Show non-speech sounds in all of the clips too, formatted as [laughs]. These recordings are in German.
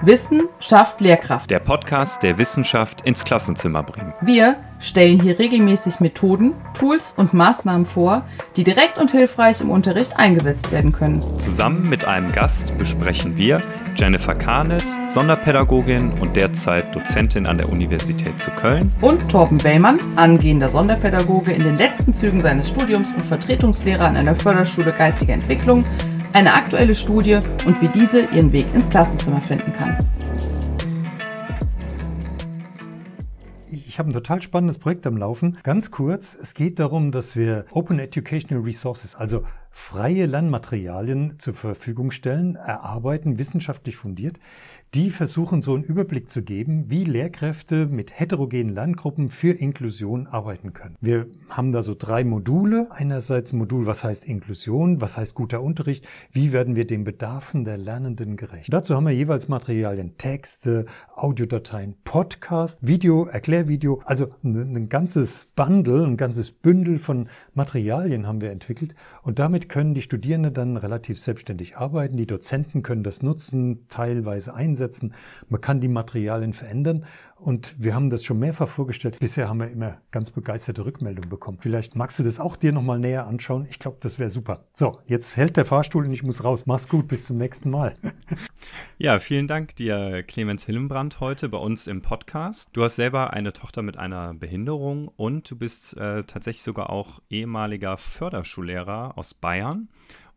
Wissen schafft Lehrkraft. Der Podcast, der Wissenschaft ins Klassenzimmer bringt. Wir stellen hier regelmäßig Methoden, Tools und Maßnahmen vor, die direkt und hilfreich im Unterricht eingesetzt werden können. Zusammen mit einem Gast besprechen wir Jennifer Kahnes, Sonderpädagogin und derzeit Dozentin an der Universität zu Köln. Und Torben Wellmann, angehender Sonderpädagoge in den letzten Zügen seines Studiums und Vertretungslehrer an einer Förderschule geistiger Entwicklung eine aktuelle Studie und wie diese ihren Weg ins Klassenzimmer finden kann. Ich habe ein total spannendes Projekt am Laufen. Ganz kurz, es geht darum, dass wir Open Educational Resources, also freie Lernmaterialien zur Verfügung stellen, erarbeiten, wissenschaftlich fundiert, die versuchen so einen Überblick zu geben, wie Lehrkräfte mit heterogenen Lerngruppen für Inklusion arbeiten können. Wir haben da so drei Module. Einerseits ein Modul, was heißt Inklusion, was heißt guter Unterricht, wie werden wir den Bedarfen der Lernenden gerecht. Dazu haben wir jeweils Materialien, Texte, Audiodateien, Podcast, Video, Erklärvideo, also ein ganzes Bundle, ein ganzes Bündel von Materialien haben wir entwickelt und damit können die Studierenden dann relativ selbstständig arbeiten. Die Dozenten können das nutzen, teilweise einsetzen. Man kann die Materialien verändern. Und wir haben das schon mehrfach vorgestellt. Bisher haben wir immer ganz begeisterte Rückmeldungen bekommen. Vielleicht magst du das auch dir nochmal näher anschauen. Ich glaube, das wäre super. So, jetzt hält der Fahrstuhl und ich muss raus. Mach's gut, bis zum nächsten Mal. [laughs] Ja, vielen Dank dir, Clemens Hillenbrand, heute bei uns im Podcast. Du hast selber eine Tochter mit einer Behinderung und du bist äh, tatsächlich sogar auch ehemaliger Förderschullehrer aus Bayern.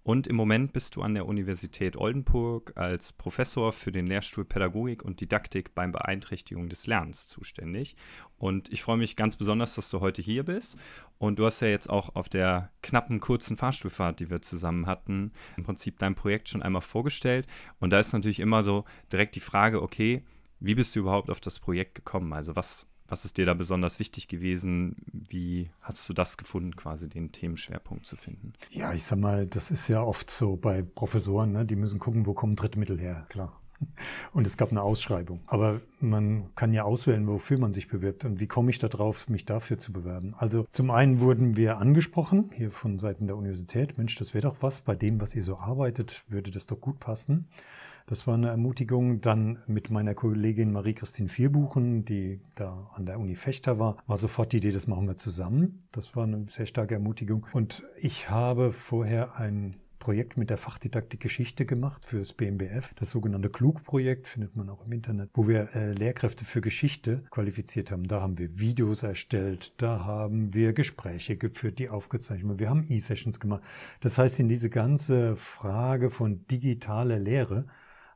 Und im Moment bist du an der Universität Oldenburg als Professor für den Lehrstuhl Pädagogik und Didaktik beim Beeinträchtigung des Lernens zuständig. Und ich freue mich ganz besonders, dass du heute hier bist. Und du hast ja jetzt auch auf der knappen, kurzen Fahrstuhlfahrt, die wir zusammen hatten, im Prinzip dein Projekt schon einmal vorgestellt. Und da ist natürlich immer so direkt die Frage, okay, wie bist du überhaupt auf das Projekt gekommen? Also was was ist dir da besonders wichtig gewesen? Wie hast du das gefunden, quasi den Themenschwerpunkt zu finden? Ja, ich sag mal, das ist ja oft so bei Professoren, ne? die müssen gucken, wo kommen Drittmittel her, klar. [laughs] Und es gab eine Ausschreibung. Aber man kann ja auswählen, wofür man sich bewirbt und wie komme ich da drauf, mich dafür zu bewerben. Also zum einen wurden wir angesprochen, hier von Seiten der Universität, Mensch, das wäre doch was, bei dem, was ihr so arbeitet, würde das doch gut passen. Das war eine Ermutigung. Dann mit meiner Kollegin Marie-Christine Vierbuchen, die da an der Uni Fechter war, war sofort die Idee, das machen wir zusammen. Das war eine sehr starke Ermutigung. Und ich habe vorher ein Projekt mit der Fachdidaktik Geschichte gemacht für das BMBF. Das sogenannte Klug-Projekt findet man auch im Internet, wo wir äh, Lehrkräfte für Geschichte qualifiziert haben. Da haben wir Videos erstellt, da haben wir Gespräche geführt, die aufgezeichnet wurden. Wir haben E-Sessions gemacht. Das heißt, in diese ganze Frage von digitaler Lehre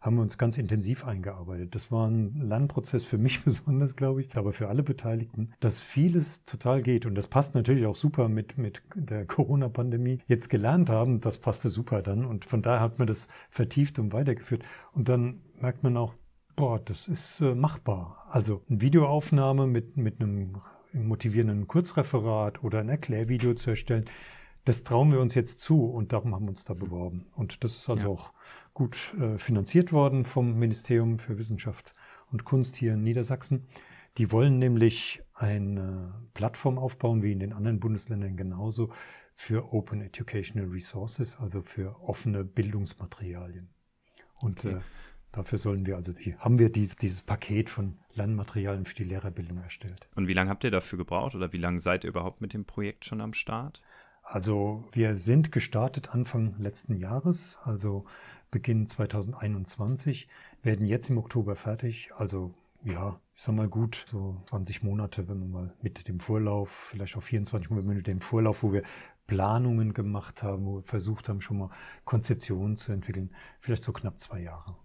haben wir uns ganz intensiv eingearbeitet. Das war ein Lernprozess für mich [laughs] besonders, glaube ich, aber für alle Beteiligten, dass vieles total geht. Und das passt natürlich auch super mit, mit der Corona-Pandemie. Jetzt gelernt haben, das passte super dann. Und von daher hat man das vertieft und weitergeführt. Und dann merkt man auch, boah, das ist äh, machbar. Also eine Videoaufnahme mit, mit einem motivierenden Kurzreferat oder ein Erklärvideo zu erstellen, das trauen wir uns jetzt zu und darum haben wir uns da beworben. Und das ist also ja. auch gut äh, finanziert worden vom Ministerium für Wissenschaft und Kunst hier in Niedersachsen. Die wollen nämlich eine Plattform aufbauen, wie in den anderen Bundesländern genauso, für Open Educational Resources, also für offene Bildungsmaterialien. Und okay. äh, dafür sollen wir also, die, haben wir dies, dieses Paket von Lernmaterialien für die Lehrerbildung erstellt. Und wie lange habt ihr dafür gebraucht oder wie lange seid ihr überhaupt mit dem Projekt schon am Start? Also wir sind gestartet Anfang letzten Jahres, also Beginn 2021, werden jetzt im Oktober fertig. Also ja, ich sag mal gut, so 20 Monate, wenn man mal mit dem Vorlauf, vielleicht auch 24 Monate mit dem Vorlauf, wo wir Planungen gemacht haben, wo wir versucht haben, schon mal Konzeptionen zu entwickeln, vielleicht so knapp zwei Jahre.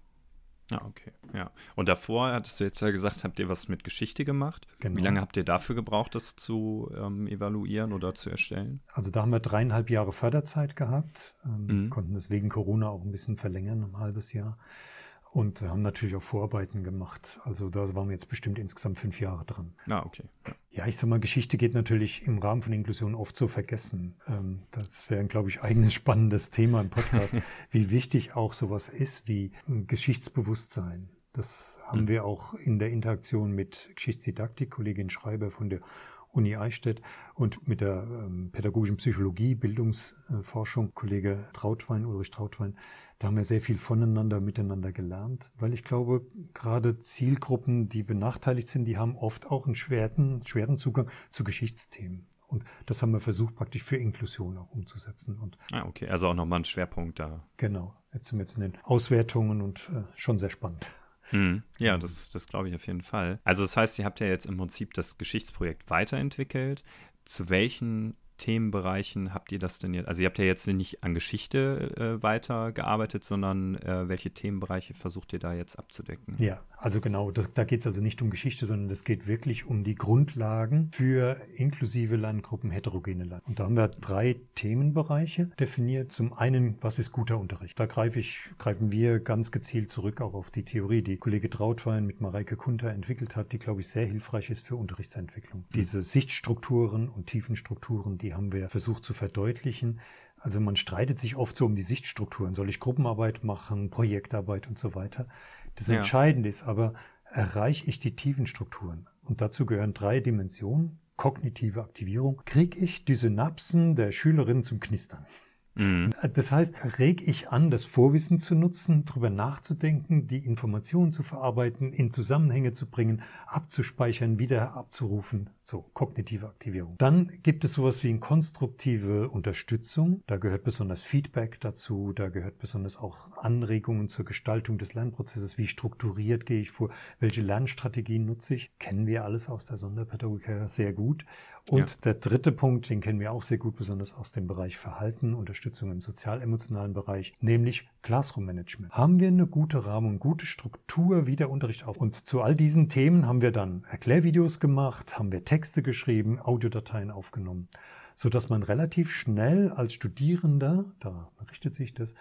Ja, okay. Ja. Und davor hattest du jetzt ja gesagt, habt ihr was mit Geschichte gemacht. Genau. Wie lange habt ihr dafür gebraucht, das zu ähm, evaluieren oder zu erstellen? Also da haben wir dreieinhalb Jahre Förderzeit gehabt, ähm, mhm. konnten das wegen Corona auch ein bisschen verlängern, ein halbes Jahr. Und haben natürlich auch Vorarbeiten gemacht. Also da waren wir jetzt bestimmt insgesamt fünf Jahre dran. Ah, okay. Ja. Ich sag mal, Geschichte geht natürlich im Rahmen von Inklusion oft so vergessen. Ähm, das wäre, glaube ich, eigenes spannendes Thema im Podcast, [laughs] wie wichtig auch sowas ist wie Geschichtsbewusstsein. Das haben mhm. wir auch in der Interaktion mit Geschichtsdidaktik, Kollegin Schreiber von der Uni Eichstätt und mit der ähm, pädagogischen Psychologie, Bildungsforschung, Kollege Trautwein, Ulrich Trautwein, da haben wir sehr viel voneinander, miteinander gelernt, weil ich glaube, gerade Zielgruppen, die benachteiligt sind, die haben oft auch einen schweren, schweren Zugang zu Geschichtsthemen. Und das haben wir versucht, praktisch für Inklusion auch umzusetzen. Und ah, okay, also auch nochmal ein Schwerpunkt da. Genau, jetzt sind wir jetzt in den Auswertungen und äh, schon sehr spannend. Hm. Ja, das, das glaube ich auf jeden Fall. Also das heißt, ihr habt ja jetzt im Prinzip das Geschichtsprojekt weiterentwickelt. Zu welchen Themenbereichen habt ihr das denn jetzt? Also ihr habt ja jetzt nicht an Geschichte äh, weitergearbeitet, sondern äh, welche Themenbereiche versucht ihr da jetzt abzudecken? Ja, also genau, da, da geht es also nicht um Geschichte, sondern es geht wirklich um die Grundlagen für inklusive Lerngruppen, heterogene Lernen. Und da haben wir drei Themenbereiche definiert. Zum einen, was ist guter Unterricht? Da greife ich, greifen wir ganz gezielt zurück auch auf die Theorie, die Kollege Trautwein mit Mareike Kunter entwickelt hat, die, glaube ich, sehr hilfreich ist für Unterrichtsentwicklung. Mhm. Diese Sichtstrukturen und Tiefenstrukturen, die haben wir versucht zu verdeutlichen. Also man streitet sich oft so um die Sichtstrukturen. Soll ich Gruppenarbeit machen, Projektarbeit und so weiter? Das ja. Entscheidende ist aber, erreiche ich die tiefen Strukturen? Und dazu gehören drei Dimensionen. Kognitive Aktivierung. Kriege ich die Synapsen der Schülerinnen zum Knistern? Mhm. Das heißt, reg ich an, das Vorwissen zu nutzen, darüber nachzudenken, die Informationen zu verarbeiten, in Zusammenhänge zu bringen, abzuspeichern, wieder abzurufen. So, kognitive Aktivierung. Dann gibt es sowas wie eine konstruktive Unterstützung. Da gehört besonders Feedback dazu. Da gehört besonders auch Anregungen zur Gestaltung des Lernprozesses. Wie strukturiert gehe ich vor? Welche Lernstrategien nutze ich? Kennen wir alles aus der Sonderpädagogik sehr gut. Und ja. der dritte Punkt, den kennen wir auch sehr gut, besonders aus dem Bereich Verhalten, Unterstützung im sozial-emotionalen Bereich, nämlich Classroom Management. Haben wir eine gute Rahmung, gute Struktur, wie der Unterricht auf? Und zu all diesen Themen haben wir dann Erklärvideos gemacht, haben wir Texte geschrieben, Audiodateien aufgenommen, so dass man relativ schnell als Studierender, da richtet sich das,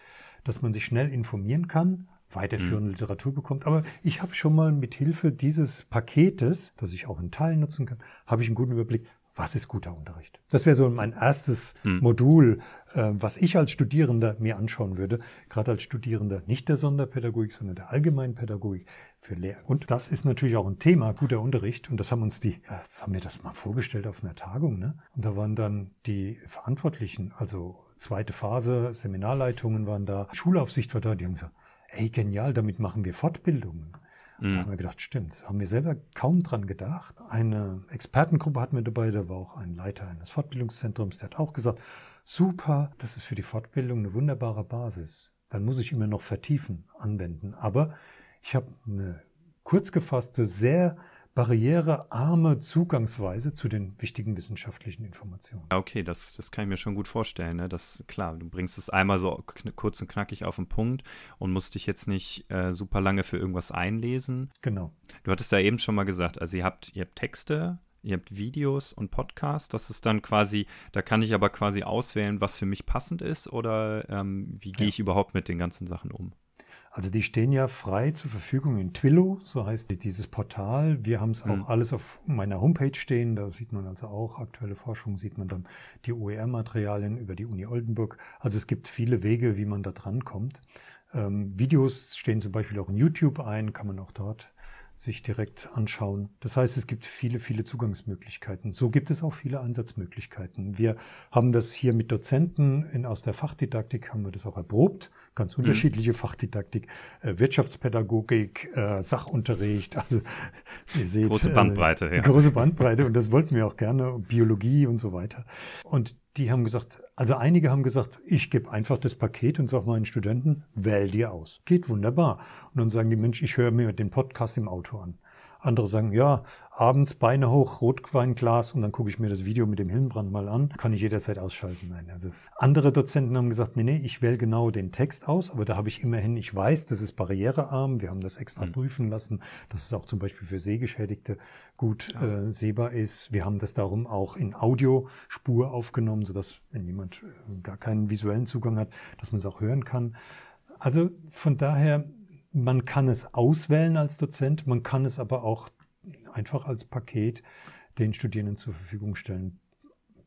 dass man sich schnell informieren kann, weiterführende mhm. Literatur bekommt. Aber ich habe schon mal mit Hilfe dieses Paketes, das ich auch in Teilen nutzen kann, habe ich einen guten Überblick, was ist guter Unterricht? Das wäre so mein erstes hm. Modul, äh, was ich als Studierender mir anschauen würde, gerade als Studierender nicht der Sonderpädagogik, sondern der Allgemeinpädagogik für Lehrer. Und das ist natürlich auch ein Thema, guter Unterricht. Und das haben uns die, das haben wir das mal vorgestellt auf einer Tagung, ne? Und da waren dann die Verantwortlichen, also zweite Phase, Seminarleitungen waren da, Schulaufsicht war da, die haben gesagt, ey, genial, damit machen wir Fortbildungen. Mhm. Da haben wir gedacht, stimmt, haben wir selber kaum dran gedacht. Eine Expertengruppe hatten wir dabei, da war auch ein Leiter eines Fortbildungszentrums, der hat auch gesagt, super, das ist für die Fortbildung eine wunderbare Basis. Dann muss ich immer noch vertiefen, anwenden. Aber ich habe eine kurz gefasste, sehr barrierearme Zugangsweise zu den wichtigen wissenschaftlichen Informationen. Okay, das, das kann ich mir schon gut vorstellen. Ne? Das, klar, du bringst es einmal so kurz und knackig auf den Punkt und musst dich jetzt nicht äh, super lange für irgendwas einlesen. Genau. Du hattest ja eben schon mal gesagt, also ihr habt, ihr habt Texte, ihr habt Videos und Podcasts. Das ist dann quasi, da kann ich aber quasi auswählen, was für mich passend ist oder ähm, wie gehe ja. ich überhaupt mit den ganzen Sachen um? Also die stehen ja frei zur Verfügung in Twillo, so heißt dieses Portal. Wir haben es auch mhm. alles auf meiner Homepage stehen. Da sieht man also auch aktuelle Forschung, sieht man dann die OER-Materialien über die Uni Oldenburg. Also es gibt viele Wege, wie man da dran kommt. Ähm, Videos stehen zum Beispiel auch in YouTube ein, kann man auch dort sich direkt anschauen. Das heißt, es gibt viele, viele Zugangsmöglichkeiten. So gibt es auch viele Einsatzmöglichkeiten. Wir haben das hier mit Dozenten in, aus der Fachdidaktik, haben wir das auch erprobt ganz mhm. unterschiedliche mhm. Fachdidaktik, äh, Wirtschaftspädagogik, äh, Sachunterricht, also [laughs] ihr seht. Große Bandbreite, äh, ja. Große Bandbreite und das wollten wir auch gerne, Biologie und so weiter. Und die haben gesagt, also einige haben gesagt, ich gebe einfach das Paket und sage meinen Studenten, wähl dir aus. Geht wunderbar. Und dann sagen die Mensch, ich höre mir den Podcast im Auto an. Andere sagen, ja, abends Beine hoch, Rotweinglas und dann gucke ich mir das Video mit dem Hillenbrand mal an. Kann ich jederzeit ausschalten. Nein, also andere Dozenten haben gesagt, nee, nee, ich wähle genau den Text aus, aber da habe ich immerhin, ich weiß, das ist barrierearm. Wir haben das extra mhm. prüfen lassen, dass es auch zum Beispiel für Sehgeschädigte gut äh, sehbar ist. Wir haben das darum auch in Audiospur aufgenommen, sodass, wenn jemand äh, gar keinen visuellen Zugang hat, dass man es auch hören kann. Also von daher man kann es auswählen als Dozent, man kann es aber auch einfach als Paket den Studierenden zur Verfügung stellen.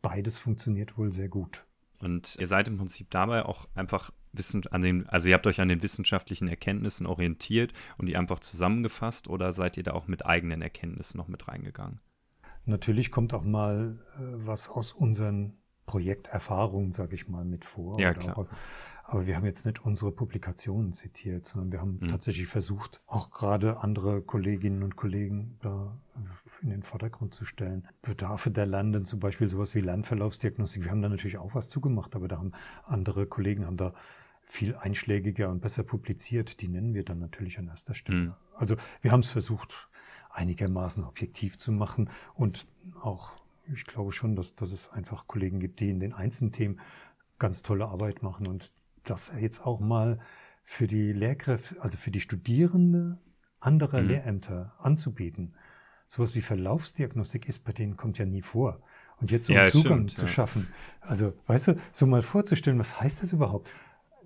Beides funktioniert wohl sehr gut. Und ihr seid im Prinzip dabei auch einfach wissend an den, also ihr habt euch an den wissenschaftlichen Erkenntnissen orientiert und die einfach zusammengefasst oder seid ihr da auch mit eigenen Erkenntnissen noch mit reingegangen? natürlich kommt auch mal äh, was aus unseren Projekterfahrungen, sage ich mal, mit vor. Ja, klar. Auch, aber wir haben jetzt nicht unsere Publikationen zitiert, sondern wir haben mhm. tatsächlich versucht, auch gerade andere Kolleginnen und Kollegen da in den Vordergrund zu stellen. Bedarfe der Lernenden, zum Beispiel sowas wie Lernverlaufsdiagnostik. Wir haben da natürlich auch was zugemacht, aber da haben andere Kollegen haben da viel einschlägiger und besser publiziert. Die nennen wir dann natürlich an erster Stelle. Mhm. Also wir haben es versucht, einigermaßen objektiv zu machen und auch, ich glaube schon, dass, dass es einfach Kollegen gibt, die in den einzelnen Themen ganz tolle Arbeit machen und das jetzt auch mal für die Lehrkräfte, also für die Studierende anderer mhm. Lehrämter anzubieten. Sowas wie Verlaufsdiagnostik ist bei denen kommt ja nie vor. Und jetzt so einen ja, Zugang stimmt, zu ja. schaffen. Also, weißt du, so mal vorzustellen, was heißt das überhaupt?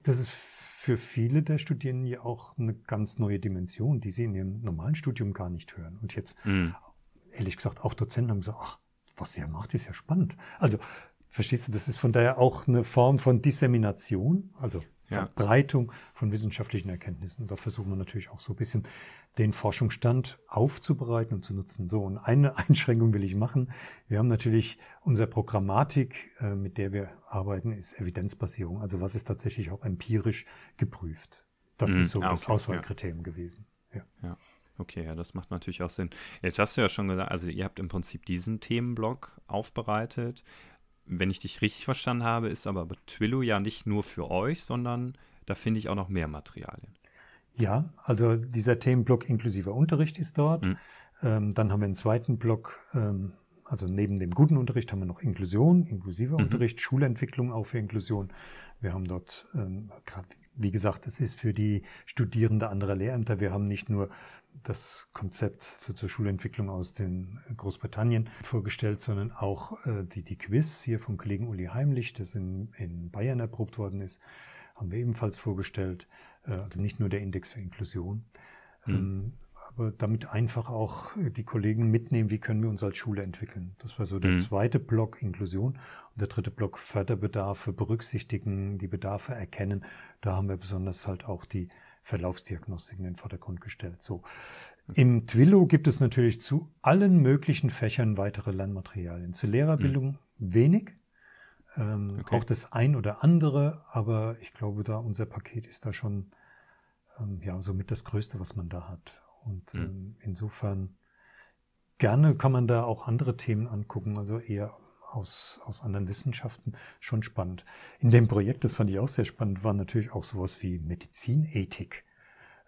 Das ist für viele der Studierenden ja auch eine ganz neue Dimension, die sie in ihrem normalen Studium gar nicht hören. Und jetzt, mhm. ehrlich gesagt, auch Dozenten haben gesagt, ach, was er macht, ist ja spannend. Also Verstehst du, das ist von daher auch eine Form von Dissemination, also ja. Verbreitung von wissenschaftlichen Erkenntnissen. Und da versuchen wir natürlich auch so ein bisschen den Forschungsstand aufzubereiten und zu nutzen. So, und eine [laughs] Einschränkung will ich machen. Wir haben natürlich unsere Programmatik, äh, mit der wir arbeiten, ist Evidenzbasierung. Also was ist tatsächlich auch empirisch geprüft. Das mhm. ist so ah, okay. das Auswahlkriterium ja. gewesen. Ja. ja. Okay, ja, das macht natürlich auch Sinn. Jetzt hast du ja schon gesagt, also ihr habt im Prinzip diesen Themenblock aufbereitet wenn ich dich richtig verstanden habe, ist aber Twillo ja nicht nur für euch, sondern da finde ich auch noch mehr Materialien. Ja, also dieser Themenblock inklusiver Unterricht ist dort. Mhm. Ähm, dann haben wir einen zweiten Block, ähm, also neben dem guten Unterricht haben wir noch Inklusion, inklusiver mhm. Unterricht, Schulentwicklung auch für Inklusion. Wir haben dort, ähm, wie gesagt, es ist für die Studierende anderer Lehrämter. Wir haben nicht nur das Konzept so zur Schulentwicklung aus den Großbritannien vorgestellt, sondern auch äh, die, die Quiz hier vom Kollegen Uli Heimlich, das in, in Bayern erprobt worden ist, haben wir ebenfalls vorgestellt. Äh, also nicht nur der Index für Inklusion. Mhm. Aber damit einfach auch die Kollegen mitnehmen, wie können wir uns als Schule entwickeln. Das war so der mhm. zweite Block Inklusion. Und der dritte Block Förderbedarfe berücksichtigen, die Bedarfe erkennen. Da haben wir besonders halt auch die Verlaufsdiagnostik in den Vordergrund gestellt. So. Im Twillo gibt es natürlich zu allen möglichen Fächern weitere Lernmaterialien. Zur Lehrerbildung mhm. wenig, ähm, okay. auch das ein oder andere, aber ich glaube, da unser Paket ist da schon ähm, ja somit das Größte, was man da hat. Und mhm. ähm, insofern gerne kann man da auch andere Themen angucken, also eher aus, aus anderen Wissenschaften schon spannend. In dem Projekt, das fand ich auch sehr spannend, war natürlich auch sowas wie Medizinethik.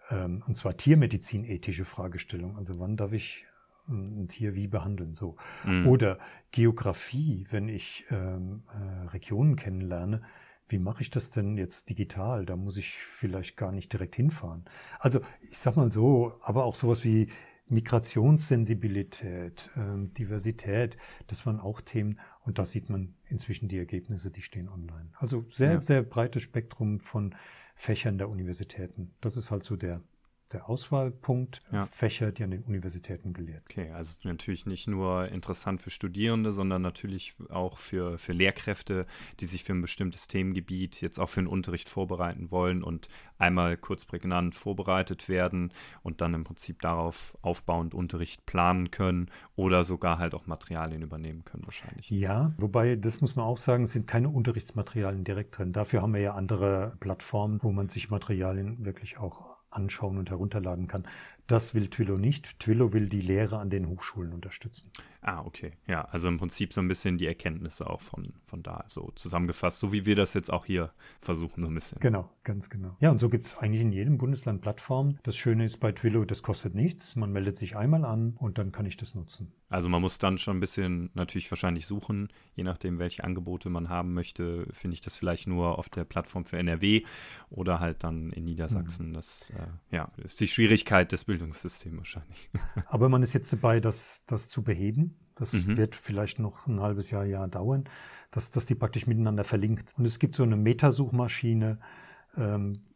Ähm, und zwar tiermedizinethische Fragestellung. Also wann darf ich ein Tier wie behandeln? So. Mhm. Oder Geografie, wenn ich ähm, äh, Regionen kennenlerne. Wie mache ich das denn jetzt digital? Da muss ich vielleicht gar nicht direkt hinfahren. Also ich sag mal so, aber auch sowas wie Migrationssensibilität, ähm, Diversität, das waren auch Themen und da sieht man inzwischen die Ergebnisse, die stehen online. Also sehr, ja. sehr breites Spektrum von Fächern der Universitäten. Das ist halt so der der Auswahlpunkt ja. Fächer, die an den Universitäten gelehrt. Okay, also natürlich nicht nur interessant für Studierende, sondern natürlich auch für, für Lehrkräfte, die sich für ein bestimmtes Themengebiet jetzt auch für den Unterricht vorbereiten wollen und einmal kurz prägnant vorbereitet werden und dann im Prinzip darauf aufbauend Unterricht planen können oder sogar halt auch Materialien übernehmen können wahrscheinlich. Ja, wobei, das muss man auch sagen, sind keine Unterrichtsmaterialien direkt drin. Dafür haben wir ja andere Plattformen, wo man sich Materialien wirklich auch anschauen und herunterladen kann. Das will Twillo nicht. Twillo will die Lehre an den Hochschulen unterstützen. Ah, okay. Ja, also im Prinzip so ein bisschen die Erkenntnisse auch von, von da so zusammengefasst, so wie wir das jetzt auch hier versuchen, so ein bisschen. Genau, ganz genau. Ja, und so gibt es eigentlich in jedem Bundesland Plattformen. Das Schöne ist bei Twillo, das kostet nichts. Man meldet sich einmal an und dann kann ich das nutzen. Also man muss dann schon ein bisschen natürlich wahrscheinlich suchen, je nachdem, welche Angebote man haben möchte, finde ich das vielleicht nur auf der Plattform für NRW oder halt dann in Niedersachsen. Mhm. Das äh, ja, ist die Schwierigkeit des Bildungssystems wahrscheinlich. [laughs] Aber man ist jetzt dabei, das, das zu beheben. Das mhm. wird vielleicht noch ein halbes Jahr, Jahr dauern, dass, dass die praktisch miteinander verlinkt. Und es gibt so eine Metasuchmaschine, ähm,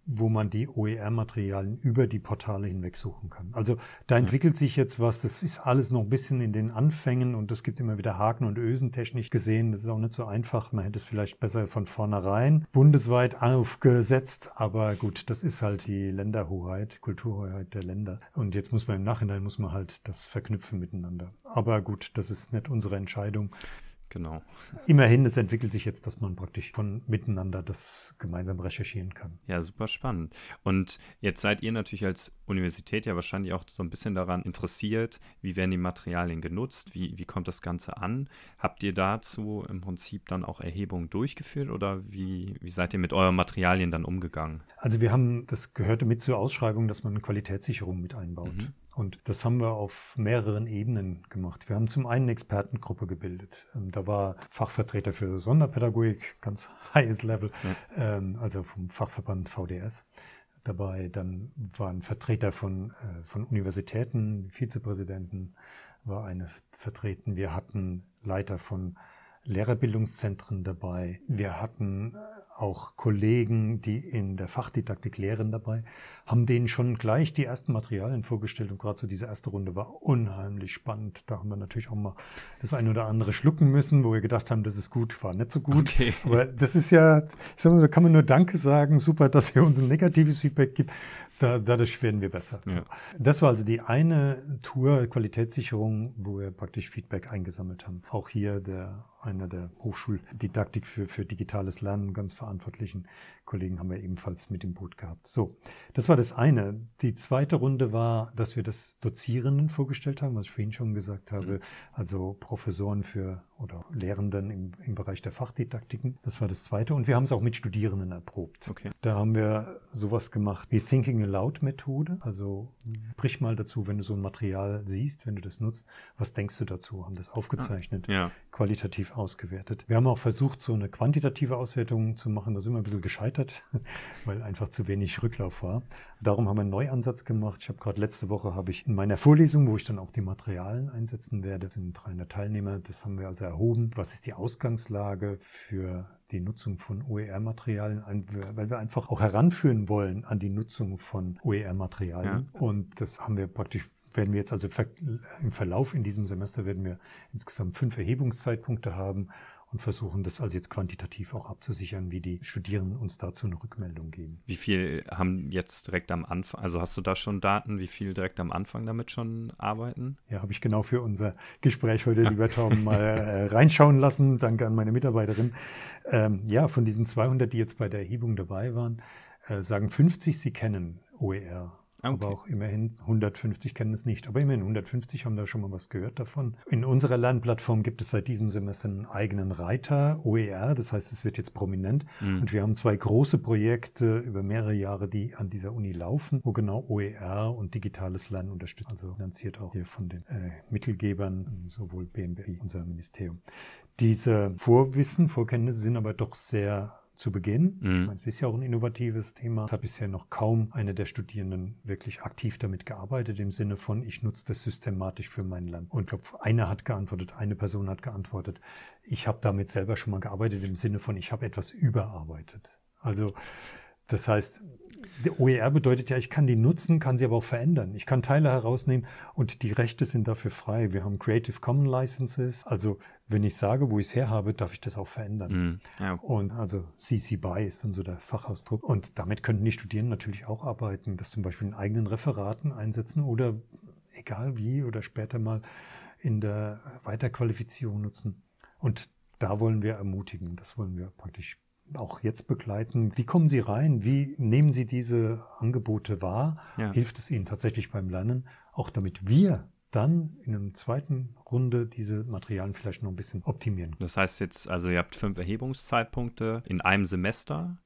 wo man die OER-Materialien über die Portale hinweg suchen kann. Also da entwickelt sich jetzt was, das ist alles noch ein bisschen in den Anfängen und es gibt immer wieder Haken und Ösen technisch gesehen. Das ist auch nicht so einfach. Man hätte es vielleicht besser von vornherein bundesweit aufgesetzt, aber gut, das ist halt die Länderhoheit, Kulturhoheit der Länder. Und jetzt muss man im Nachhinein, muss man halt das verknüpfen miteinander. Aber gut, das ist nicht unsere Entscheidung. Genau. Immerhin, es entwickelt sich jetzt, dass man praktisch von miteinander das gemeinsam recherchieren kann. Ja, super spannend. Und jetzt seid ihr natürlich als Universität ja wahrscheinlich auch so ein bisschen daran interessiert, wie werden die Materialien genutzt, wie, wie kommt das Ganze an? Habt ihr dazu im Prinzip dann auch Erhebungen durchgeführt oder wie, wie seid ihr mit euren Materialien dann umgegangen? Also wir haben, das gehörte mit zur Ausschreibung, dass man Qualitätssicherung mit einbaut. Mhm. Und das haben wir auf mehreren Ebenen gemacht. Wir haben zum einen eine Expertengruppe gebildet. Ähm, da war Fachvertreter für Sonderpädagogik, ganz [laughs] highest Level, ja. Ähm, also vom Fachverband VDS dabei. Dann waren Vertreter von, äh, von Universitäten, Vizepräsidenten war eine vertreten. Wir hatten Leiter von Lehrerbildungszentren dabei. Wir hatten auch Kollegen, die in der Fachdidaktik lehren dabei, haben denen schon gleich die ersten Materialien vorgestellt und gerade so diese erste Runde war unheimlich spannend. Da haben wir natürlich auch mal das eine oder andere schlucken müssen, wo wir gedacht haben, das ist gut, war nicht so gut. Okay. Aber das ist ja, ich sag mal, da kann man nur Danke sagen, super, dass ihr uns ein negatives Feedback gibt. Da, dadurch werden wir besser. Ja. So. Das war also die eine Tour Qualitätssicherung, wo wir praktisch Feedback eingesammelt haben. Auch hier der einer der Hochschuldidaktik für, für digitales Lernen ganz verantwortlichen Kollegen haben wir ebenfalls mit im Boot gehabt. So, das war das eine. Die zweite Runde war, dass wir das Dozierenden vorgestellt haben, was ich vorhin schon gesagt habe, mhm. also Professoren für oder Lehrenden im, im Bereich der Fachdidaktiken. Das war das zweite. Und wir haben es auch mit Studierenden erprobt. Okay. Da haben wir sowas gemacht wie Thinking Aloud Methode. Also brich mal dazu, wenn du so ein Material siehst, wenn du das nutzt, was denkst du dazu? Haben das aufgezeichnet, ja. qualitativ ausgewertet. Wir haben auch versucht, so eine quantitative Auswertung zu machen. Da sind wir ein bisschen gescheitert, [laughs] weil einfach zu wenig Rücklauf war. Darum haben wir einen Neuansatz gemacht. Ich habe gerade letzte Woche habe ich in meiner Vorlesung, wo ich dann auch die Materialien einsetzen werde, sind 300 Teilnehmer, das haben wir also erhoben. Was ist die Ausgangslage für die Nutzung von OER-Materialien, weil wir einfach auch heranführen wollen an die Nutzung von OER-Materialien. Ja. Und das haben wir praktisch werden wir jetzt also im Verlauf in diesem Semester werden wir insgesamt fünf Erhebungszeitpunkte haben und versuchen das also jetzt quantitativ auch abzusichern, wie die Studierenden uns dazu eine Rückmeldung geben. Wie viel haben jetzt direkt am Anfang, also hast du da schon Daten, wie viel direkt am Anfang damit schon arbeiten? Ja, habe ich genau für unser Gespräch heute, ja. lieber Tom, mal äh, reinschauen lassen. Danke an meine Mitarbeiterin. Ähm, ja, von diesen 200, die jetzt bei der Erhebung dabei waren, äh, sagen 50, sie kennen OER okay. Aber auch immerhin 150 kennen es nicht. Aber immerhin 150 haben da schon mal was gehört davon. In unserer Lernplattform gibt es seit diesem Semester einen eigenen Reiter, OER. Das heißt, es wird jetzt prominent. Mhm. Und wir haben zwei große Projekte über mehrere Jahre, die an dieser Uni laufen, wo genau OER und digitales Lernen unterstützt. Also finanziert auch hier von den äh, Mittelgebern, sowohl BMB wie unser Ministerium. Diese Vorwissen, Vorkenntnisse sind aber doch sehr zu Beginn. Mhm. Ich meine, es ist ja auch ein innovatives Thema. Es hat bisher noch kaum eine der Studierenden wirklich aktiv damit gearbeitet, im Sinne von, ich nutze das systematisch für mein Land. Und ich glaube, einer hat geantwortet, eine Person hat geantwortet, ich habe damit selber schon mal gearbeitet, im Sinne von, ich habe etwas überarbeitet. Also das heißt, OER bedeutet ja, ich kann die nutzen, kann sie aber auch verändern. Ich kann Teile herausnehmen und die Rechte sind dafür frei. Wir haben Creative Commons Licenses. Also wenn ich sage, wo ich es her habe, darf ich das auch verändern. Mm, ja. Und also CC BY ist dann so der Fachausdruck. Und damit könnten die Studierenden natürlich auch arbeiten, das zum Beispiel in eigenen Referaten einsetzen oder egal wie oder später mal in der Weiterqualifizierung nutzen. Und da wollen wir ermutigen, das wollen wir praktisch auch jetzt begleiten. Wie kommen Sie rein? Wie nehmen Sie diese Angebote wahr? Ja. Hilft es Ihnen tatsächlich beim Lernen? Auch damit wir dann in einer zweiten Runde diese Materialien vielleicht noch ein bisschen optimieren. Das heißt jetzt, also ihr habt fünf Erhebungszeitpunkte in einem Semester.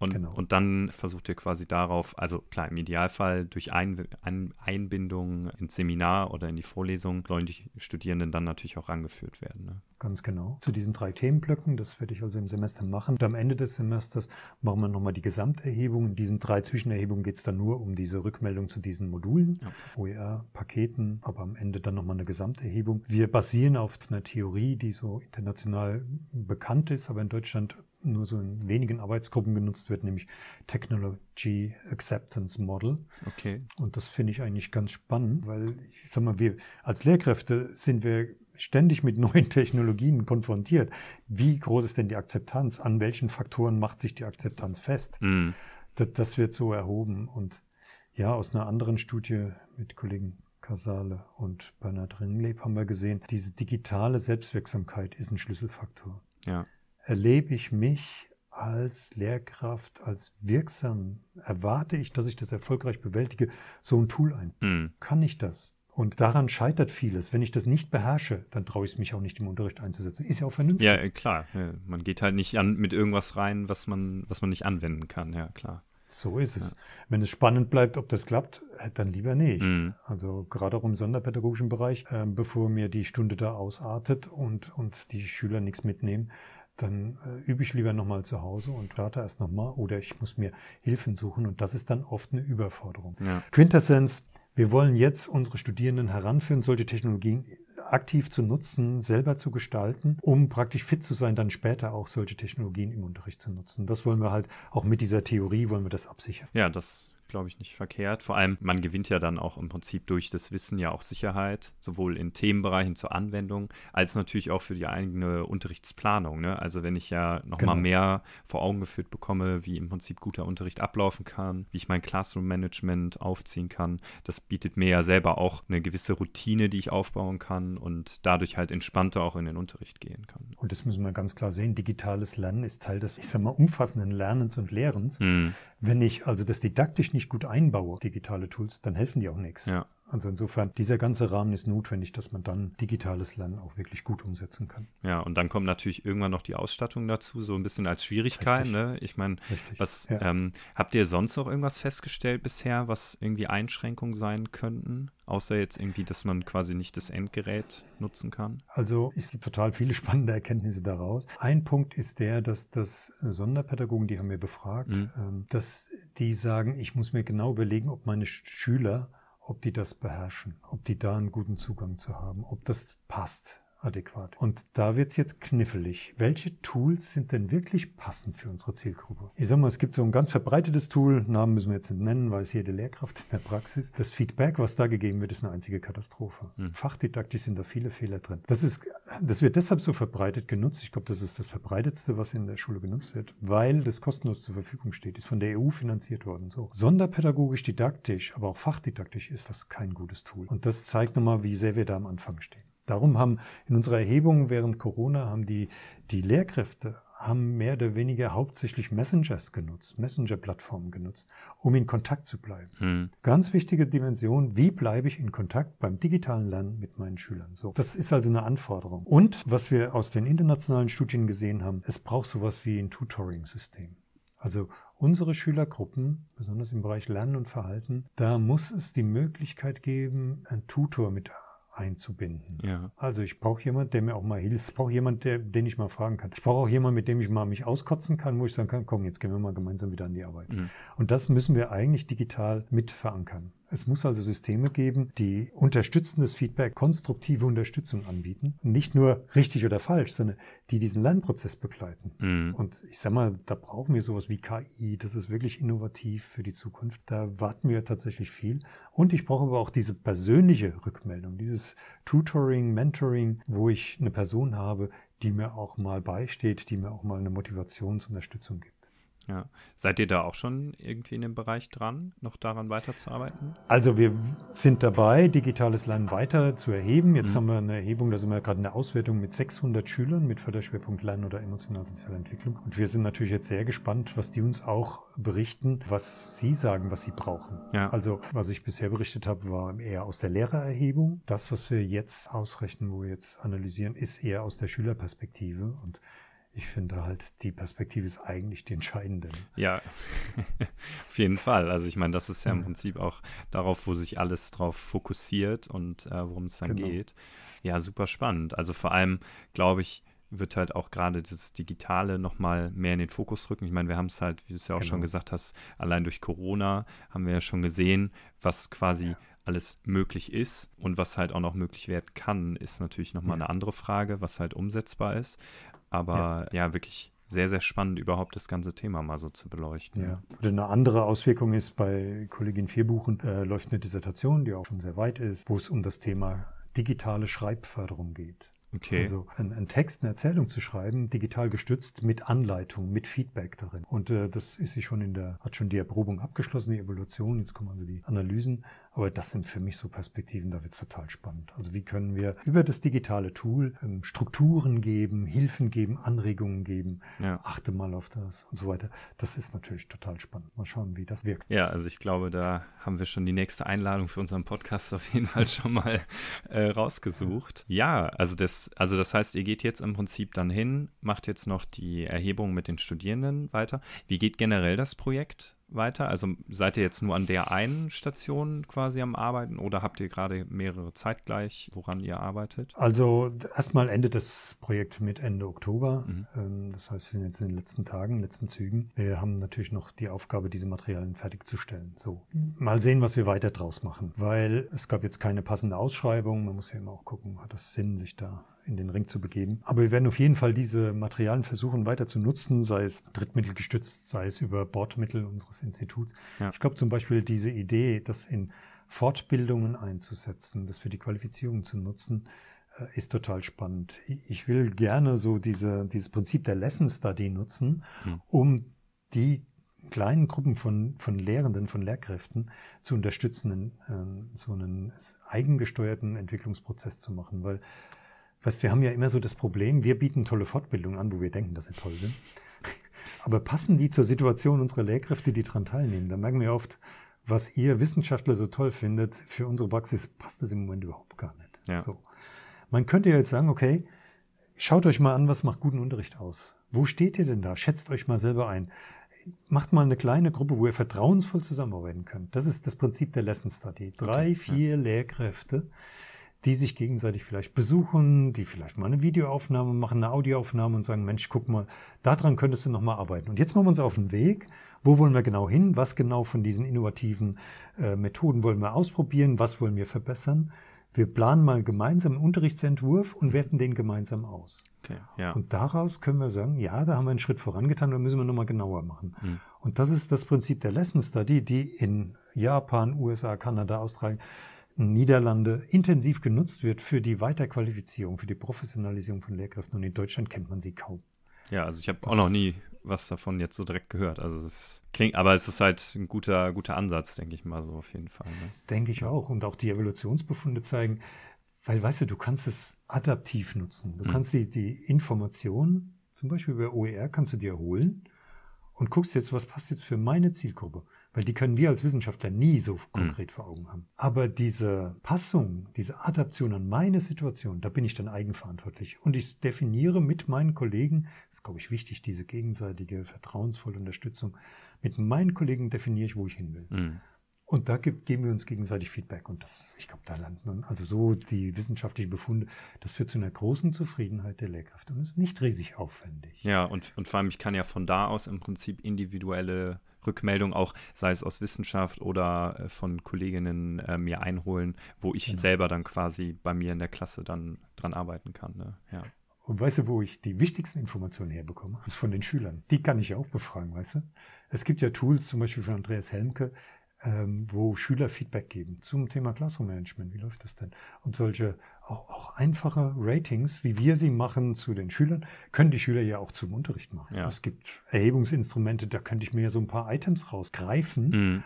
Und, genau. und dann versucht ihr quasi darauf, also klar, im Idealfall durch ein, ein, Einbindung ins Seminar oder in die Vorlesung sollen die Studierenden dann natürlich auch rangeführt werden. Ne? Ganz genau. Zu diesen drei Themenblöcken, das werde ich also im Semester machen. Und am Ende des Semesters machen wir nochmal die Gesamterhebung. In diesen drei Zwischenerhebungen geht es dann nur um diese Rückmeldung zu diesen Modulen, ja. OER-Paketen, aber am Ende dann nochmal eine Gesamterhebung. Wir basieren auf einer Theorie, die so international bekannt ist, aber in Deutschland nur so in wenigen Arbeitsgruppen genutzt wird, nämlich Technology Acceptance Model. Okay. Und das finde ich eigentlich ganz spannend, weil ich sag mal, wir als Lehrkräfte sind wir ständig mit neuen [laughs] Technologien konfrontiert. Wie groß ist denn die Akzeptanz? An welchen Faktoren macht sich die Akzeptanz fest? Mhm. Das, das wird so erhoben. Und ja, aus einer anderen Studie mit Kollegen Casale und Bernhard Ringleb haben wir gesehen, diese digitale Selbstwirksamkeit ist ein Schlüsselfaktor. Ja. Erlebe ich mich als Lehrkraft, als wirksam, erwarte ich, dass ich das erfolgreich bewältige, so ein Tool ein? Mhm. Kann ich das? Und daran scheitert vieles. Wenn ich das nicht beherrsche, dann traue ich es mich auch nicht im Unterricht einzusetzen. Ist ja auch vernünftig. Ja, äh, klar. Ja, man geht halt nicht an mit irgendwas rein, was man, was man nicht anwenden kann. Ja, klar. So ist es. Wenn es spannend bleibt, ob das klappt, äh, dann lieber nicht. Mhm. Also gerade auch im sonderpädagogischen Bereich, äh, bevor mir die Stunde da ausartet und, und die Schüler nichts mitnehmen, dann äh, übe ich lieber nochmal zu Hause und starte erst nochmal oder ich muss mir Hilfen suchen und das ist dann oft eine Überforderung. Ja. Quintessenz, wir wollen jetzt unsere Studierenden heranführen, solche Technologien aktiv zu nutzen, selber zu gestalten, um praktisch fit zu sein, dann später auch solche Technologien im Unterricht zu nutzen. Das wollen wir halt auch mit dieser Theorie wollen wir das absichern. Ja, das glaube ich, nicht verkehrt. Vor allem, man gewinnt ja dann auch im Prinzip durch das Wissen ja auch Sicherheit, sowohl in Themenbereichen zur Anwendung, als natürlich auch für die eigene Unterrichtsplanung. Ne? Also wenn ich ja nochmal Genau. mal mehr vor Augen geführt bekomme, wie im Prinzip guter Unterricht ablaufen kann, wie ich mein Classroom-Management aufziehen kann, das bietet mir ja selber auch eine gewisse Routine, die ich aufbauen kann und dadurch halt entspannter auch in den Unterricht gehen kann. Und das müssen wir ganz klar sehen. Digitales Lernen ist Teil des, ich sag mal, umfassenden Lernens und Lehrens. Hm, Wenn ich also das didaktisch nicht gut einbaue, digitale Tools, dann helfen die auch nichts. Ja. Also insofern, dieser ganze Rahmen ist notwendig, dass man dann digitales Lernen auch wirklich gut umsetzen kann. Ja, und dann kommt natürlich irgendwann noch die Ausstattung dazu, so ein bisschen als Schwierigkeit. Richtig. Ne? Ich meine, was Ja. ähm, habt ihr sonst noch irgendwas festgestellt bisher, was irgendwie Einschränkungen sein könnten? Außer jetzt irgendwie, dass man quasi nicht das Endgerät nutzen kann? Also es gibt total viele [laughs] spannende Erkenntnisse daraus. Ein Punkt ist der, dass das Sonderpädagogen, die haben wir befragt, Mhm. ähm, dass die sagen, ich muss mir genau überlegen, ob meine Sch- Schüler, ob die das beherrschen, ob die da einen guten Zugang zu haben, ob das passt adäquat. Und da wird's jetzt knifflig. Welche Tools sind denn wirklich passend für unsere Zielgruppe? Ich sag mal, es gibt so ein ganz verbreitetes Tool, Namen müssen wir jetzt nicht nennen, weil es jede Lehrkraft in der Praxis. Das Feedback, was da gegeben wird, ist eine einzige Katastrophe. Hm. Fachdidaktisch sind da viele Fehler drin. Das ist, das wird deshalb so verbreitet genutzt. Ich glaube, das ist das verbreitetste, was in der Schule genutzt wird, weil das kostenlos zur Verfügung steht, ist von der EU finanziert worden. So. Sonderpädagogisch, didaktisch, aber auch fachdidaktisch ist das kein gutes Tool. Und das zeigt nochmal, wie sehr wir da am Anfang stehen. Darum haben in unserer Erhebung während Corona haben die, die Lehrkräfte haben mehr oder weniger hauptsächlich Messengers genutzt, Messenger-Plattformen genutzt, um in Kontakt zu bleiben. Hm. Ganz wichtige Dimension, wie bleibe ich in Kontakt beim digitalen Lernen mit meinen Schülern? So, das ist also eine Anforderung. Und was wir aus den internationalen Studien gesehen haben, es braucht sowas wie ein Tutoring-System. Also unsere Schülergruppen, besonders im Bereich Lernen und Verhalten, da muss es die Möglichkeit geben, einen Tutor mit einzubinden. Ja. Also ich brauche jemanden, der mir auch mal hilft. Ich brauche jemanden, der, den ich mal fragen kann. Ich brauche auch jemanden, mit dem ich mal mich auskotzen kann, wo ich sagen kann, komm, jetzt gehen wir mal gemeinsam wieder an die Arbeit. Mhm. Und das müssen wir eigentlich digital mit verankern. Es muss also Systeme geben, die unterstützendes Feedback, konstruktive Unterstützung anbieten. Nicht nur richtig oder falsch, sondern die diesen Lernprozess begleiten. Mhm. Und ich sag mal, da brauchen wir sowas wie KI. Das ist wirklich innovativ für die Zukunft. Da warten wir tatsächlich viel. Und ich brauche aber auch diese persönliche Rückmeldung, dieses Tutoring, Mentoring, wo ich eine Person habe, die mir auch mal beisteht, die mir auch mal eine Motivationsunterstützung gibt. Ja. Seid ihr da auch schon irgendwie in dem Bereich dran, noch daran weiterzuarbeiten? Also wir sind dabei, digitales Lernen weiter zu erheben. Jetzt Mhm. haben wir eine Erhebung, da sind wir gerade in der Auswertung mit 600 Schülern mit Förderschwerpunkt Lernen oder emotional-soziale Entwicklung. Und wir sind natürlich jetzt sehr gespannt, was die uns auch berichten, was sie sagen, was sie brauchen. Ja. Also was ich bisher berichtet habe, war eher aus der Lehrererhebung. Das, was wir jetzt ausrechnen, wo wir jetzt analysieren, ist eher aus der Schülerperspektive. Und ich finde halt, die Perspektive ist eigentlich die entscheidende. Ja, [laughs] auf jeden Fall. Also ich meine, das ist ja im Ja. Prinzip auch darauf, wo sich alles drauf fokussiert und äh, worum es dann Genau. geht. Ja, super spannend. Also vor allem, glaube ich, wird halt auch gerade das Digitale nochmal mehr in den Fokus rücken. Ich meine, wir haben es halt, wie du es ja auch schon Genau. gesagt hast, allein durch Corona haben wir ja schon gesehen, was quasi alles möglich ist und was halt auch noch möglich werden kann, ist natürlich nochmal Ja. eine andere Frage, was halt umsetzbar ist. Aber ja, wirklich sehr, sehr spannend, überhaupt das ganze Thema mal so zu beleuchten. Ja. Oder eine andere Auswirkung ist, bei Kollegin Vierbuchen äh, läuft eine Dissertation, die auch schon sehr weit ist, wo es um das Thema digitale Schreibförderung geht. Okay. Also ein, ein Text, eine Erzählung zu schreiben, digital gestützt mit Anleitung, mit Feedback darin. Und äh, das ist sie schon in der, hat schon die Erprobung abgeschlossen, die Evaluation, jetzt kommen also die Analysen. Aber das sind für mich so Perspektiven, da wird es total spannend. Also wie können wir über das digitale Tool ähm, Strukturen geben, Hilfen geben, Anregungen geben, Ja. achte mal auf das und so weiter. Das ist natürlich total spannend. Mal schauen, wie das wirkt. Ja, also ich glaube, da haben wir schon die nächste Einladung für unseren Podcast auf jeden Fall schon mal äh, rausgesucht. Ja, also das, also das heißt, ihr geht jetzt im Prinzip dann hin, macht jetzt noch die Erhebung mit den Studierenden weiter. Wie geht generell das Projekt weiter? Also seid ihr jetzt nur an der einen Station quasi am Arbeiten oder habt ihr gerade mehrere zeitgleich, woran ihr arbeitet? Also erstmal endet das Projekt mit Ende Oktober. Mhm. Ähm, Das heißt, wir sind jetzt in den letzten Tagen, letzten Zügen. Wir haben natürlich noch die Aufgabe, diese Materialien fertigzustellen. So, mal sehen, was wir weiter draus machen, weil es gab jetzt keine passende Ausschreibung. Man muss ja immer auch gucken, hat das Sinn, sich da in den Ring zu begeben. Aber wir werden auf jeden Fall diese Materialien versuchen weiter zu nutzen, sei es drittmittelgestützt, sei es über Bordmittel unseres Instituts. Ja. Ich glaube zum Beispiel diese Idee, das in Fortbildungen einzusetzen, das für die Qualifizierung zu nutzen, äh, ist total spannend. Ich- will gerne so diese, dieses Prinzip der Lesson Study nutzen, Mhm. um die kleinen Gruppen von, von Lehrenden, von Lehrkräften zu unterstützen, in, äh, so einen eigengesteuerten Entwicklungsprozess zu machen. Weil, weißt, wir haben ja immer so das Problem, wir bieten tolle Fortbildungen an, wo wir denken, dass sie toll sind. [laughs] Aber passen die zur Situation unserer Lehrkräfte, die daran teilnehmen? Da merken wir oft, was ihr Wissenschaftler so toll findet, für unsere Praxis passt das im Moment überhaupt gar nicht. Ja. So. Man könnte ja jetzt sagen, okay, schaut euch mal an, was macht guten Unterricht aus. Wo steht ihr denn da? Schätzt euch mal selber ein. Macht mal eine kleine Gruppe, wo ihr vertrauensvoll zusammenarbeiten könnt. Das ist das Prinzip der Lesson Study. Drei, Okay, vier Lehrkräfte, die sich gegenseitig vielleicht besuchen, die vielleicht mal eine Videoaufnahme machen, eine Audioaufnahme und sagen, Mensch, guck mal, daran könntest du noch mal arbeiten. Und jetzt machen wir uns auf den Weg. Wo wollen wir genau hin? Was genau von diesen innovativen äh, Methoden wollen wir ausprobieren? Was wollen wir verbessern? Wir planen mal gemeinsam einen Unterrichtsentwurf und werten den gemeinsam aus. Okay, ja. Und daraus können wir sagen, ja, da haben wir einen Schritt vorangetan, da müssen wir nochmal genauer machen. Mhm. Und das ist das Prinzip der Lesson Study, die in Japan, USA, Kanada, Australien, Niederlande intensiv genutzt wird für die Weiterqualifizierung, für die Professionalisierung von Lehrkräften. Und in Deutschland kennt man sie kaum. Ja, also ich habe auch noch nie was davon jetzt so direkt gehört. Also es klingt, aber es ist halt ein guter, guter Ansatz, denke ich mal so auf jeden Fall. Ne? Denke ich auch. Und auch die Evolutionsbefunde zeigen, weil, weißt du, du kannst es adaptiv nutzen. Du Mhm. kannst die, die Information, zum Beispiel über OER, kannst du dir holen und guckst jetzt, was passt jetzt für meine Zielgruppe. Weil die können wir als Wissenschaftler nie so konkret vor Augen haben. Aber diese Passung, diese Adaption an meine Situation, da bin ich dann eigenverantwortlich. Und ich definiere mit meinen Kollegen, das ist, glaube ich, wichtig, diese gegenseitige, vertrauensvolle Unterstützung, mit meinen Kollegen definiere ich, wo ich hin will. Mhm. Und da gibt, geben wir uns gegenseitig Feedback. Und das, ich glaube, da lernt man, also so die wissenschaftlichen Befunde, das führt zu einer großen Zufriedenheit der Lehrkräfte und ist nicht riesig aufwendig. Ja, und, und vor allem, ich kann ja von da aus im Prinzip individuelle Rückmeldungen auch, sei es aus Wissenschaft oder äh, von Kolleginnen äh, mir einholen, wo ich Genau. selber dann quasi bei mir in der Klasse dann dran arbeiten kann. Ne? Ja. Und weißt du, wo ich die wichtigsten Informationen herbekomme? Das ist von den Schülern. Die kann ich ja auch befragen, weißt du? Es gibt ja Tools, zum Beispiel von Andreas Helmke, wo Schüler Feedback geben zum Thema Classroom Management. Wie läuft das denn? Und solche auch, auch einfache Ratings, wie wir sie machen zu den Schülern, können die Schüler ja auch zum Unterricht machen. Ja. Es gibt Erhebungsinstrumente, da könnte ich mir ja so ein paar Items rausgreifen Mhm.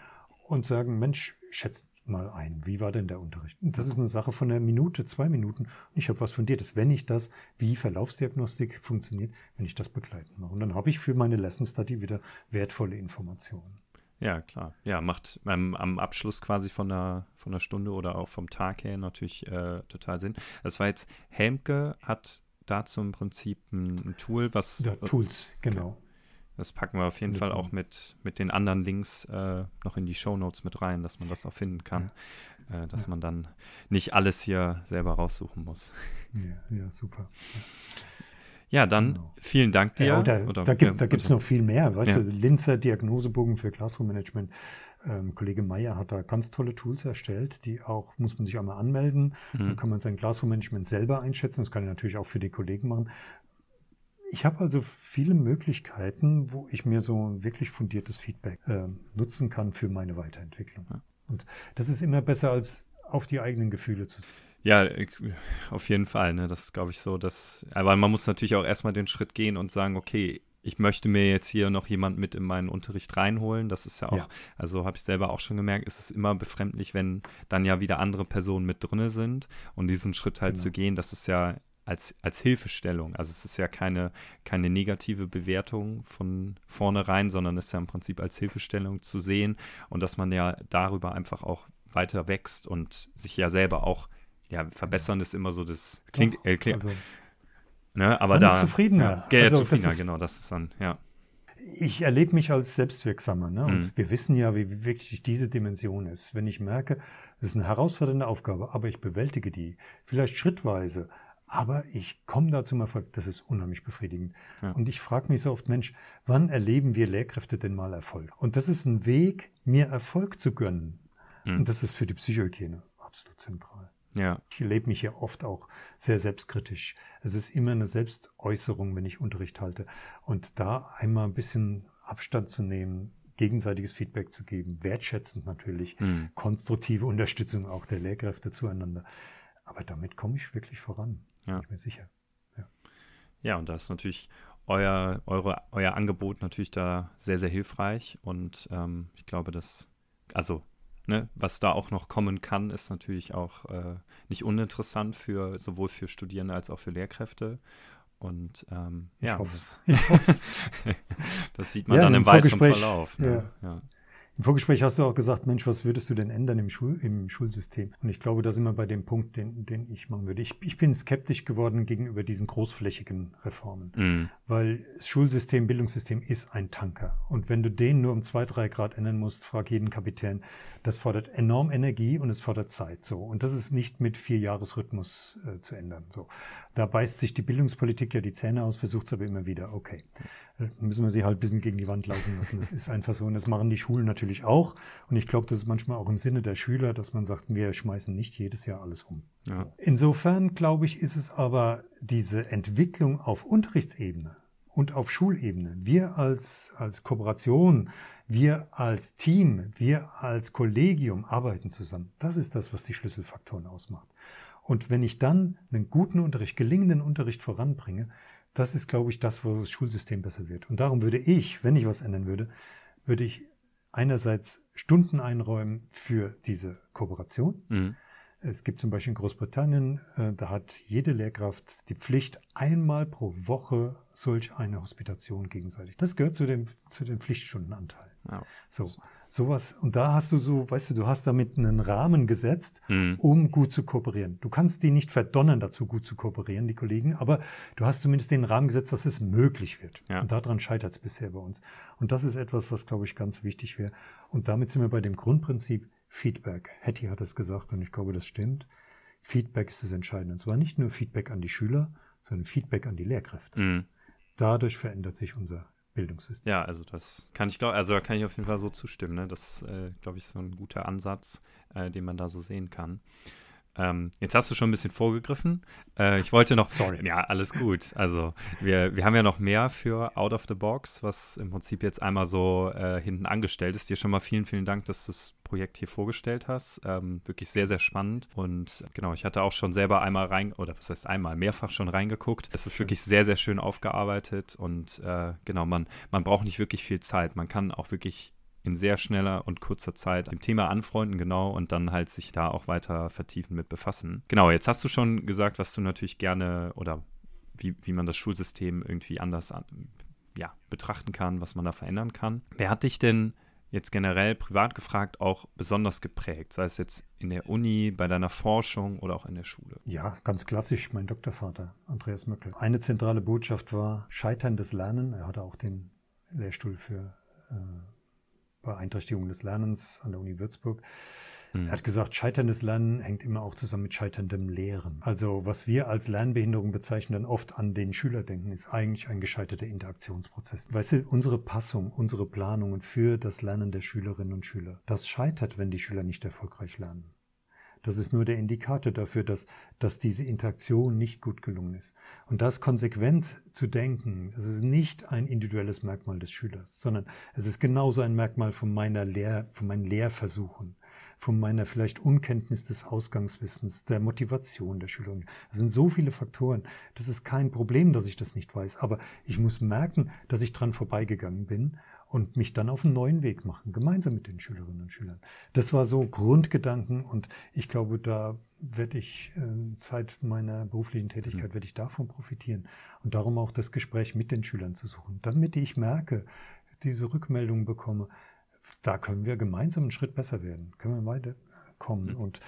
und sagen, Mensch, schätzt mal ein, wie war denn der Unterricht? Und das ist eine Sache von einer Minute, zwei Minuten. Und ich habe was fundiertes, wenn ich das, wie Verlaufsdiagnostik funktioniert, wenn ich das begleitend mache. Und dann habe ich für meine Lesson Study wieder wertvolle Informationen. Ja, klar. Ja, macht ähm, am Abschluss quasi von der, von der Stunde oder auch vom Tag her natürlich äh, total Sinn. Das war jetzt, Helmke hat dazu im Prinzip ein, ein Tool, was Ja, Tools, genau. Das packen wir auf jeden Fall auch mit, mit den anderen Links äh, noch in die Shownotes mit rein, dass man das auch finden kann. Äh, dass Ja. man dann nicht alles hier selber raussuchen muss. Ja, ja super. Ja, dann Genau. vielen Dank dir. Ja, oder, Oder- da gibt ja, da gibt's also- noch viel mehr. Weißt Ja. du, Linzer Diagnosebogen für Classroom Management. Ähm, Kollege Meyer hat da ganz tolle Tools erstellt, die auch, muss man sich einmal anmelden. Dann Mhm. kann man sein Classroom Management selber einschätzen. Das kann er natürlich auch für die Kollegen machen. Ich habe also viele Möglichkeiten, wo ich mir so wirklich fundiertes Feedback äh, nutzen kann für meine Weiterentwicklung. Ja. Und das ist immer besser, als auf die eigenen Gefühle zu ja, auf jeden Fall. Ne? Das glaube ich so. Dass, aber man muss natürlich auch erstmal den Schritt gehen und sagen, okay, ich möchte mir jetzt hier noch jemand mit in meinen Unterricht reinholen. Das ist ja auch, ja. also habe ich selber auch schon gemerkt, ist es immer befremdlich, wenn dann ja wieder andere Personen mit drinne sind und diesen Schritt halt genau. zu gehen, das ist ja als, als Hilfestellung. Also es ist ja keine, keine negative Bewertung von vornherein, sondern es ist ja im Prinzip als Hilfestellung zu sehen und dass man ja darüber einfach auch weiter wächst und sich ja selber auch, ja, verbessern ist immer so das klingt, äh, klingt also, ne, aber da. zufriedener. Ja, also, zufriedener, ist, genau, das ist dann, ja. Ich erlebe mich als selbstwirksamer, ne? Und mhm. wir wissen ja, wie wichtig diese Dimension ist. Wenn ich merke, das ist eine herausfordernde Aufgabe, aber ich bewältige die, vielleicht schrittweise, aber ich komme da zum Erfolg. Das ist unheimlich befriedigend. Ja. Und ich frage mich so oft, Mensch, wann erleben wir Lehrkräfte denn mal Erfolg? Und das ist ein Weg, mir Erfolg zu gönnen. Mhm. Und das ist für die Psychohygiene absolut zentral. Ja. Ich erlebe mich ja oft auch sehr selbstkritisch. Es ist immer eine Selbstäußerung, wenn ich Unterricht halte. Und da einmal ein bisschen Abstand zu nehmen, gegenseitiges Feedback zu geben, wertschätzend natürlich, mhm. konstruktive Unterstützung auch der Lehrkräfte zueinander. Aber damit komme ich wirklich voran. Ja. Bin ich mir sicher. Ja, ja und da ist natürlich euer, eure, euer Angebot natürlich da sehr, sehr hilfreich. Und ähm, ich glaube, dass, also, ne, was da auch noch kommen kann, ist natürlich auch äh, nicht uninteressant für sowohl für Studierende als auch für Lehrkräfte. Und ähm, ich ja, hoffe es. [laughs] [laughs] das sieht man ja, dann im weiteren Verlauf. Ne? Ja. ja. Im Vorgespräch hast du auch gesagt, Mensch, was würdest du denn ändern im, Schul im Schulsystem? Und ich glaube, da sind wir bei dem Punkt, den, den ich machen würde. Ich, ich bin skeptisch geworden gegenüber diesen großflächigen Reformen, mm. weil das Schulsystem, Bildungssystem ist ein Tanker. Und wenn du den nur um zwei, drei Grad ändern musst, frag jeden Kapitän, das fordert enorm Energie und es fordert Zeit. So. Und das ist nicht mit vier Jahresrhythmus äh, zu ändern. So. Da beißt sich die Bildungspolitik ja die Zähne aus, versucht es aber immer wieder. Okay müssen wir sie halt ein bisschen gegen die Wand laufen lassen. Das ist einfach so. Und das machen die Schulen natürlich auch. Und ich glaube, das ist manchmal auch im Sinne der Schüler, dass man sagt, wir schmeißen nicht jedes Jahr alles um. Ja. Insofern, glaube ich, ist es aber diese Entwicklung auf Unterrichtsebene und auf Schulebene. Wir als, als Kooperation, wir als Team, wir als Kollegium arbeiten zusammen. Das ist das, was die Schlüsselfaktoren ausmacht. Und wenn ich dann einen guten Unterricht, gelingenden Unterricht voranbringe, das ist, glaube ich, das, wo das Schulsystem besser wird. Und darum würde ich, wenn ich was ändern würde, würde ich einerseits Stunden einräumen für diese Kooperation. Mhm. Es gibt zum Beispiel in Großbritannien, äh, da hat jede Lehrkraft die Pflicht, einmal pro Woche solch eine Hospitation gegenseitig. Das gehört zu den, zu den Pflichtstundenanteilen. Ja. So, sowas. Und da hast du so, weißt du, du hast damit einen Rahmen gesetzt, mhm. um gut zu kooperieren. Du kannst die nicht verdonnern dazu, gut zu kooperieren, die Kollegen, aber du hast zumindest den Rahmen gesetzt, dass es möglich wird. Ja. Und daran scheitert es bisher bei uns. Und das ist etwas, was, glaube ich, ganz wichtig wäre. Und damit sind wir bei dem Grundprinzip Feedback. Hattie hat es gesagt und ich glaube, das stimmt. Feedback ist das Entscheidende. Und zwar nicht nur Feedback an die Schüler, sondern Feedback an die Lehrkräfte. Mhm. Dadurch verändert sich unser Bildungssystem. Ja, also das kann ich glaube, also da kann ich auf jeden Fall so zustimmen. Ne? Das, äh, glaube ich, so ein guter Ansatz, äh, den man da so sehen kann. Ähm, jetzt hast du schon ein bisschen vorgegriffen. Äh, ich wollte noch. Sorry. Ja, alles gut. Also, wir, wir haben ja noch mehr für Out of the Box, was im Prinzip jetzt einmal so äh, hinten angestellt ist. Dir schon mal vielen, vielen Dank, dass du das Projekt hier vorgestellt hast. Ähm, wirklich sehr, sehr spannend. Und genau, ich hatte auch schon selber einmal rein, oder was heißt einmal, mehrfach schon reingeguckt. Es ist wirklich sehr, sehr schön aufgearbeitet und äh, genau, man, man braucht nicht wirklich viel Zeit. Man kann auch wirklich in sehr schneller und kurzer Zeit dem Thema anfreunden, genau, und dann halt sich da auch weiter vertiefen mit befassen. Genau, jetzt hast du schon gesagt, was du natürlich gerne oder wie, wie man das Schulsystem irgendwie anders an, ja, betrachten kann, was man da verändern kann. Wer hat dich denn jetzt generell privat gefragt auch besonders geprägt, sei es jetzt in der Uni, bei deiner Forschung oder auch in der Schule? Ja, ganz klassisch, mein Doktorvater, Andreas Möckel. Eine zentrale Botschaft war scheiterndes Lernen. Er hatte auch den Lehrstuhl für äh, Beeinträchtigung des Lernens an der Uni Würzburg. Mhm. Er hat gesagt, scheiterndes Lernen hängt immer auch zusammen mit scheiterndem Lehren. Also was wir als Lernbehinderung bezeichnen, dann oft an den Schüler denken, ist eigentlich ein gescheiterter Interaktionsprozess. Weißt du, unsere Passung, unsere Planungen für das Lernen der Schülerinnen und Schüler, das scheitert, wenn die Schüler nicht erfolgreich lernen. Das ist nur der Indikator dafür, dass, dass diese Interaktion nicht gut gelungen ist. Und das konsequent zu denken, es ist nicht ein individuelles Merkmal des Schülers, sondern es ist genauso ein Merkmal von meiner Lehr, von meinen Lehrversuchen, von meiner vielleicht Unkenntnis des Ausgangswissens, der Motivation der Schüler. Das sind so viele Faktoren. Das ist kein Problem, dass ich das nicht weiß. Aber ich muss merken, dass ich dran vorbeigegangen bin und mich dann auf einen neuen Weg machen, gemeinsam mit den Schülerinnen und Schülern. Das war so Grundgedanken und ich glaube, da werde ich äh, Zeit meiner beruflichen Tätigkeit mhm. werde ich davon profitieren und darum auch das Gespräch mit den Schülern zu suchen, damit ich merke, diese Rückmeldungen bekomme, da können wir gemeinsam einen Schritt besser werden, können wir weiterkommen mhm. und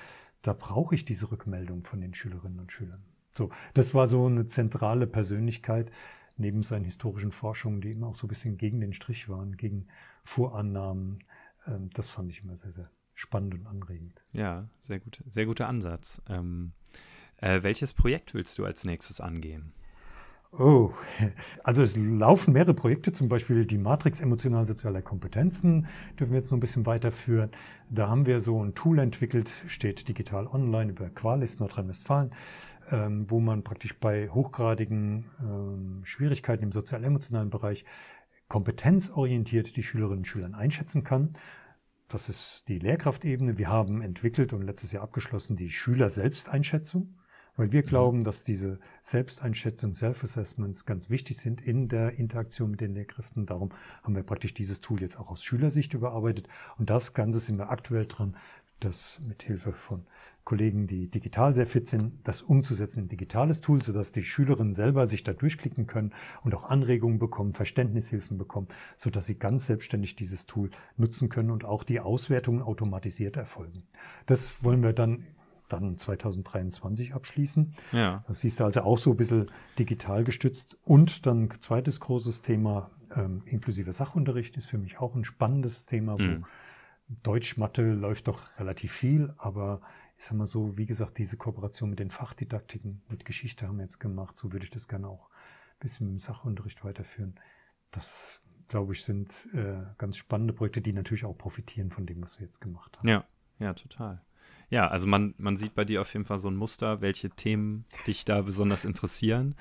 da brauche ich diese Rückmeldung von den Schülerinnen und Schülern. So, das war so eine zentrale Persönlichkeit, neben seinen historischen Forschungen, die immer auch so ein bisschen gegen den Strich waren, gegen Vorannahmen. Ähm, das fand ich immer sehr, sehr spannend und anregend. Ja, sehr gut, sehr guter Ansatz. Ähm, äh, welches Projekt willst du als nächstes angehen? Oh, [laughs] also es laufen mehrere Projekte, zum Beispiel die Matrix emotional-sozialer Kompetenzen, dürfen wir jetzt noch ein bisschen weiterführen. Da haben wir so ein Tool entwickelt, steht digital online über Qualis Nordrhein-Westfalen ähm, wo man praktisch bei hochgradigen ähm, Schwierigkeiten im sozial-emotionalen Bereich kompetenzorientiert die Schülerinnen und Schüler einschätzen kann. Das ist die Lehrkraftebene. Wir haben entwickelt und letztes Jahr abgeschlossen die Schüler-Selbsteinschätzung, weil wir mhm. glauben, dass diese Selbsteinschätzung, Self-Assessments ganz wichtig sind in der Interaktion mit den Lehrkräften. Darum haben wir praktisch dieses Tool jetzt auch aus Schülersicht überarbeitet. Und das Ganze sind wir aktuell dran, das mit Hilfe von Kollegen, die digital sehr fit sind, das umzusetzen in digitales Tool, sodass die Schülerinnen selber sich da durchklicken können und auch Anregungen bekommen, Verständnishilfen bekommen, sodass sie ganz selbstständig dieses Tool nutzen können und auch die Auswertungen automatisiert erfolgen. Das wollen wir dann dann 2023 abschließen. Ja. Das siehst du also auch so ein bisschen digital gestützt. Und dann zweites großes Thema, ähm, inklusive Sachunterricht, ist für mich auch ein spannendes Thema, wo mhm. Deutsch, Mathe läuft doch relativ viel, aber ich sag mal so, wie gesagt, diese Kooperation mit den Fachdidaktiken, mit Geschichte haben wir jetzt gemacht. So würde ich das gerne auch ein bisschen im Sachunterricht weiterführen. Das, glaube ich, sind äh, ganz spannende Projekte, die natürlich auch profitieren von dem, was wir jetzt gemacht haben. Ja, ja, total. Ja, also man, man sieht bei dir auf jeden Fall so ein Muster, welche Themen dich da besonders interessieren.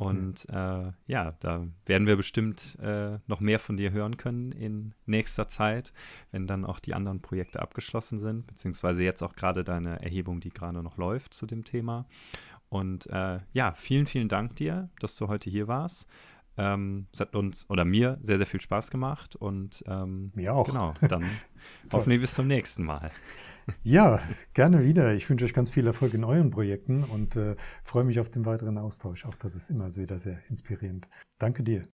Und äh, ja, da werden wir bestimmt äh, noch mehr von dir hören können in nächster Zeit, wenn dann auch die anderen Projekte abgeschlossen sind, beziehungsweise jetzt auch gerade deine Erhebung, die gerade noch läuft zu dem Thema. Und äh, ja, vielen, vielen Dank dir, dass du heute hier warst. Ähm, es hat uns oder mir sehr, sehr viel Spaß gemacht und ähm, mir auch. Genau, [laughs] dann hoffentlich bis zum nächsten Mal. Ja, gerne wieder. Ich wünsche euch ganz viel Erfolg in euren Projekten und äh, freue mich auf den weiteren Austausch. Auch das ist immer sehr, sehr inspirierend. Danke dir.